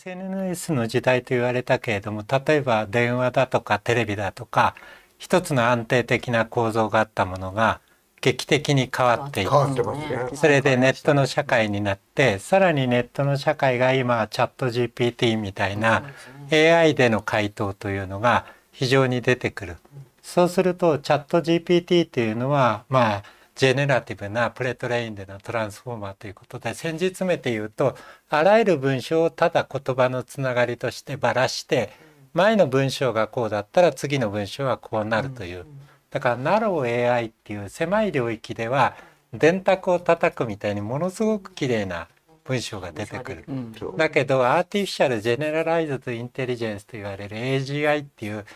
SNS の時代と言われたけれども例えば電話だとかテレビだとか一つの安定的な構造があったものが劇的に変わっていく、ね、それでネットの社会になってさらにネットの社会が今チャット GPT みたいな AI での回答というのが非常に出てくる。そうするとチャット GPT というのはまあジェネラティブなプレトレインでのトランスフォーマーということで先日詰めて言うとあらゆる文章をただ言葉のつながりとしてばらして前の文章がこうだったら次の文章はこうなるという。だからナロー AI っていう狭い領域では電卓を叩くみたいにものすごく綺麗な文章が出てくる。うん、だけど artificial generalized intelligence と言われる AGI っていう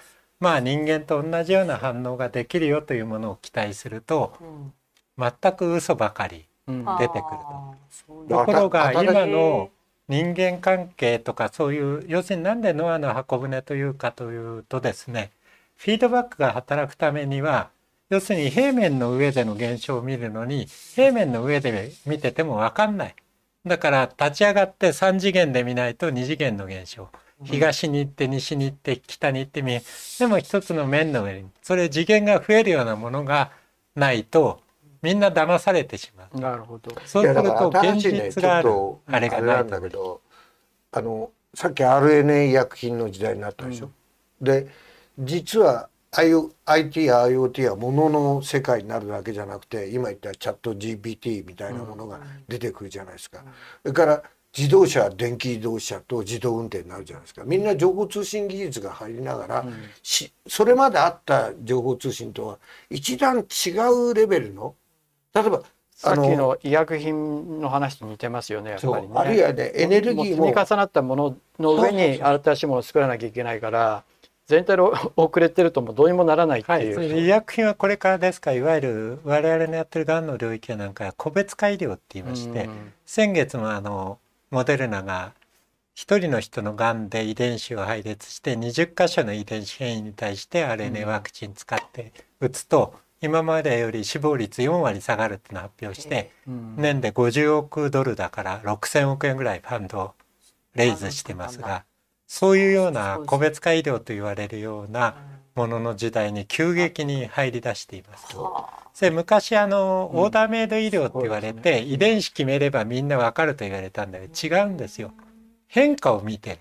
まあ人間と同じような反応ができるよというものを期待すると、全く嘘ばかり出てくると。ところが今の人間関係とかそういう要するになんでノアの箱舟というかというとですねフィードバックが働くためには要するに平面の上での現象を見るのに平面の上で見てても分かんない。だから立ち上がって3次元で見ないと2次元の現象。東に行って西に行って北に行ってみでも一つの面の上にそれ次元が増えるようなものがないとみんな騙されてしまう。なるほど。そうすると現実がある、あれがないんだけど、あのさっき RNA 医薬品の時代になったでしょ？うん、で実は IT や IoT はものの世界になるだけじゃなくて今言ったチャット GPT みたいなものが出てくるじゃないですか。それから自動車電気自動車と自動運転になるじゃないですかみんな情報通信技術が入りながら、うん、それまであった情報通信とは一段違うレベルの例えばさっきの医薬品の話と似てますよねやっぱりね。あるいはねエネルギーも。積み重なったものの上に新しいものを作らなきゃいけないから全体の 遅れてるともどうにもならないっていう、はい、医薬品はこれからですか？いわゆる我々のやってるがんの領域はなんか個別改良って言いまして、先月もあのモデルナが1人の人のがんで遺伝子を配列して20箇所の遺伝子変異に対して RNA ワクチン使って打つと、今までより死亡率4割下がるってのを発表して、年で50億ドルだから6,000億円ぐらいファンドをレイズしてますがそういうような個別化医療と言われるようなものの時代に急激に入り出しています。それ昔あのオーダーメイド医療って言われて、遺伝子決めればみんなわかると言われたんだけど違うんですよ。変化を見てる。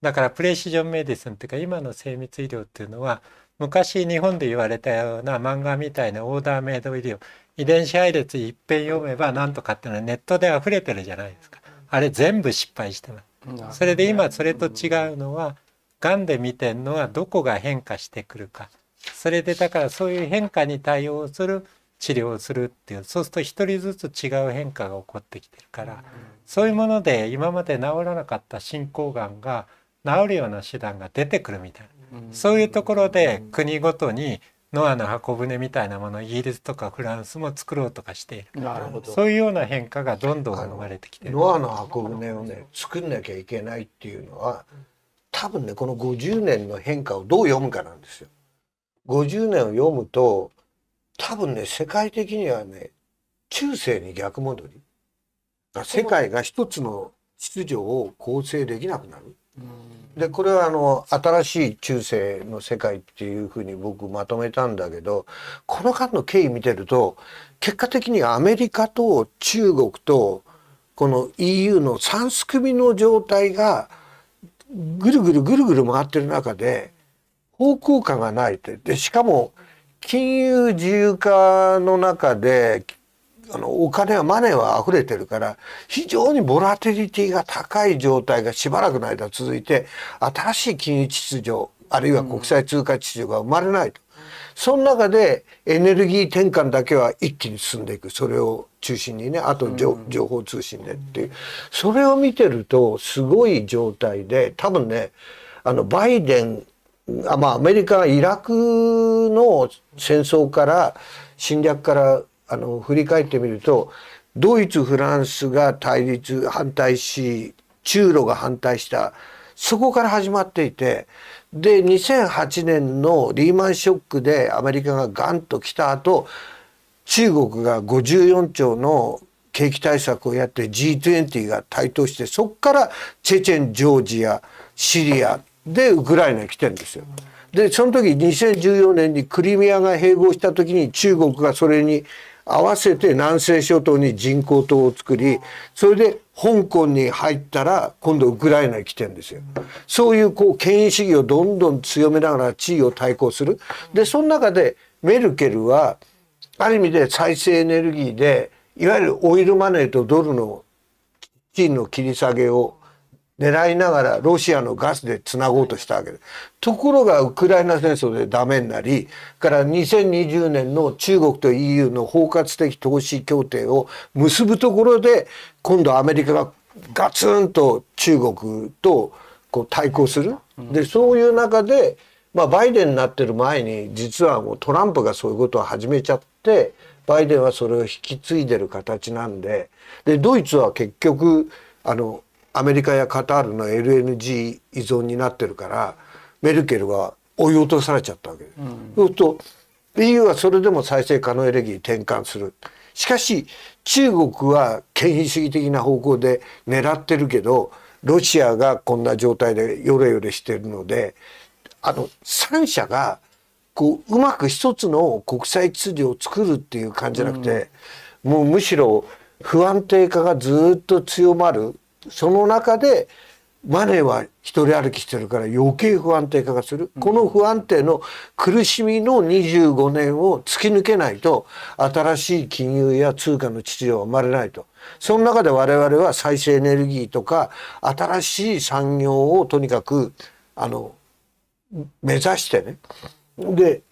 だからプレシジョンメディスンっていうか今の精密医療っていうのは昔日本で言われたような漫画みたいなオーダーメイド医療遺伝子配列いっぺん読めばなんとかっていうのはネットで溢れてるじゃないですか。あれ全部失敗してます。それで今それと違うのはがんで見てるのはどこが変化してくるか。それでだからそういう変化に対応する治療をするっていうそうすると一人ずつ違う変化が起こってきてるから、そういうもので今まで治らなかった進行がんが治るような手段が出てくるみたいな、そういうところで国ごとにノアの箱舟みたいなものをイギリスとかフランスも作ろうとかしている。そういうような変化がどんどん生まれてきてる。ノアの箱舟をね作んなきゃいけないっていうのは多分ねこの50年の変化をどう読むかなんですよ。50年を読むと多分ね世界的にはね中世に逆戻り。世界が一つの秩序を構成できなくなる。でこれはあの新しい中世の世界っていうふうに僕まとめたんだけどこの間の経緯見てると結果的にアメリカと中国とこの EU の3すくみの状態がぐるぐるぐるぐる回ってる中で方向感がないって。でしかも金融自由化の中であのお金はマネーは溢れてるから非常にボラティリティが高い状態がしばらくの間続いて新しい金融秩序あるいは国際通貨秩序が生まれないと。その中でエネルギー転換だけは一気に進んでいく。それを中心にねあと情報通信でっていう。それを見てるとすごい状態で多分ねあのバイデンあまあアメリカはイラクの戦争から侵略からあの振り返ってみるとドイツフランスが対立反対し中ロが反対したそこから始まっていてで2008年のリーマンショックでアメリカがガンと来た後中国が54兆の景気対策をやって G20 が台頭してそこからチェチェンジョージアシリアでウクライナに来てるんですよ。でその時2014年にクリミアが併合した時に中国がそれに合わせて南西諸島に人工島を作りそれで香港に入ったら今度ウクライナに来てんですよ。そういうこう権威主義をどんどん強めながら地位を対抗する。でその中でメルケルはある意味で再生エネルギーでいわゆるオイルマネーとドルの金の切り下げを狙いながらロシアのガスでつなごうとしたわけです。ところがウクライナ戦争でダメになりから2020年の中国と EU の包括的投資協定を結ぶところで今度アメリカがガツンと中国とこう対抗する。でそういう中で、まあ、バイデンになってる前に実はもうトランプがそういうことを始めちゃってバイデンはそれを引き継いでる形なんででドイツは結局あのアメリカやカタールの LNG 依存になってるからメルケルは追い落とされちゃったわけです。うん、そうすると EU はそれでも再生可能エネルギー転換する。しかし中国は権威主義的な方向で狙ってるけどロシアがこんな状態でヨレヨレしてるのであの3社がこううまく一つの国際秩序を作るっていう感じじゃなくて、うん、もうむしろ不安定化がずっと強まるその中でマネーは一人歩きしてるから余計不安定化がする、この不安定の苦しみの25年を突き抜けないと新しい金融や通貨の秩序は生まれないと。その中で我々は再生エネルギーとか新しい産業をとにかくあの目指してね。で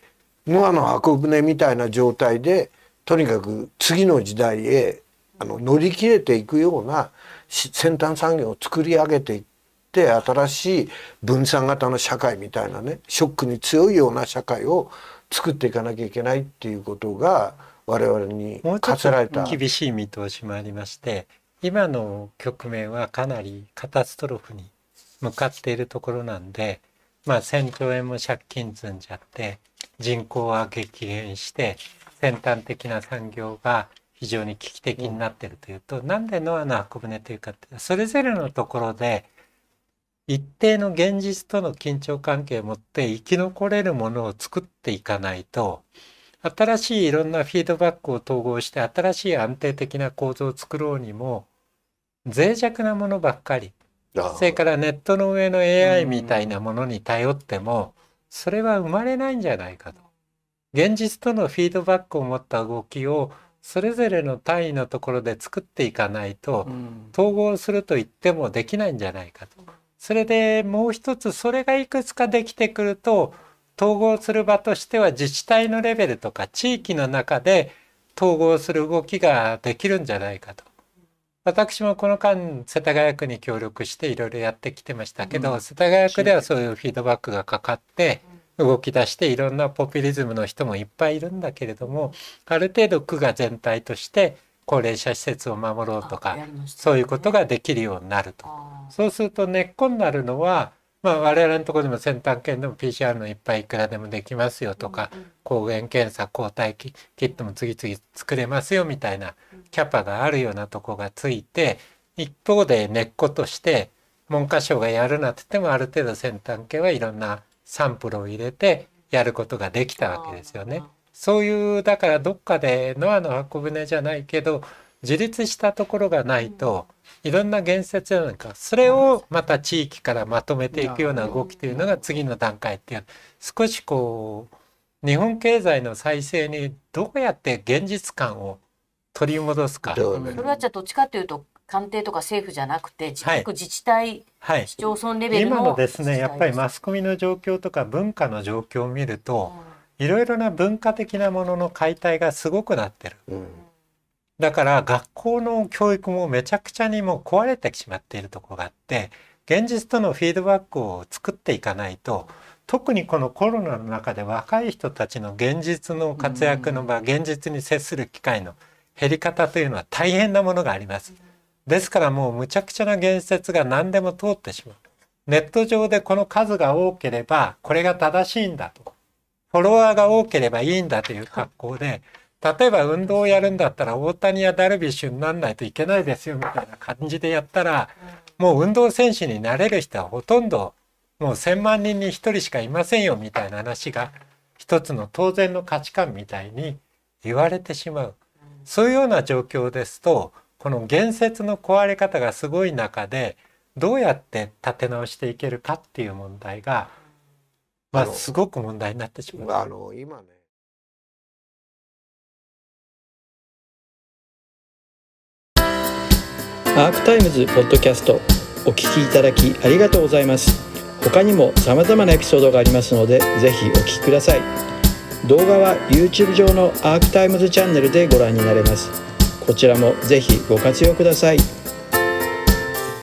ノアの箱舟みたいな状態でとにかく次の時代へあの乗り切れていくような先端産業を作り上げていって新しい分散型の社会みたいなねショックに強いような社会を作っていかなきゃいけないっていうことが我々に課せられた厳しい見通しもありまして今の局面はかなりカタストロフに向かっているところなんでまあ1,000兆円も借金積んじゃって人口は激減して先端的な産業が非常に危機的になってるというと、うん、なんでノアの箱舟というかそれぞれのところで一定の現実との緊張関係を持って生き残れるものを作っていかないと新しいいろんなフィードバックを統合して新しい安定的な構造を作ろうにも脆弱なものばっかりそれからネットの上の AI みたいなものに頼ってもそれは生まれないんじゃないかと。現実とのフィードバックを持った動きをそれぞれの単位のところで作っていかないと、統合すると言ってもできないんじゃないかと。それでもう一つそれがいくつかできてくると統合する場としては自治体のレベルとか地域の中で統合する動きができるんじゃないかと。私もこの間世田谷区に協力していろいろやってきてましたけど、うん、世田谷区ではそういうフィードバックがかかって動き出していろんなポピュリズムの人もいっぱいいるんだけれどもある程度区が全体として高齢者施設を守ろうとか、そういうことができるようになると。そうすると根っこになるのはまあ、我々のところでも先端圏でも PCR のいっぱいいくらでもできますよとか、抗原検査抗体キットも次々作れますよみたいなキャパがあるようなとこがついて一方で根っことして文科省がやるなって言ってもある程度先端系はいろんなサンプルを入れてやることができたわけですよね。そういうだからどっかでノアの箱舟じゃないけど自立したところがないといろんな言説なんかそれをまた地域からまとめていくような動きというのが次の段階っていう少しこう日本経済の再生にどうやって現実感を取り戻すか。それはじゃあどっちかというと官邸とか政府じゃなくて自国自治体、はい、市町村レベルの今のですねやっぱりマスコミの状況とか文化の状況を見ると、いろいろな文化的なものの解体がすごくなってる。うん。だから学校の教育もめちゃくちゃにもう壊れてしまっているところがあって現実とのフィードバックを作っていかないと特にこのコロナの中で若い人たちの現実の活躍の場、現実に接する機会の減り方というのは大変なものがあります。ですからもうむちゃくちゃな言説が何でも通ってしまう。ネット上でこの数が多ければこれが正しいんだと。フォロワーが多ければいいんだという格好で例えば運動をやるんだったら大谷やダルビッシュになんないといけないですよみたいな感じでやったらもう運動選手になれる人はほとんどもう1,000万人に1人しかいませんよみたいな話が一つの当然の価値観みたいに言われてしまう。そういうような状況ですとこの言説の壊れ方がすごい中でどうやって立て直していけるかっていう問題がまあすごく問題になってしまう。あの今ね。アークタイムズポッドキャストお聞きいただきありがとうございます。他にも様々なエピソードがありますのでぜひお聞きください。動画は YouTube 上のアークタイムズチャンネルでご覧になれますこちらもぜひご活用ください。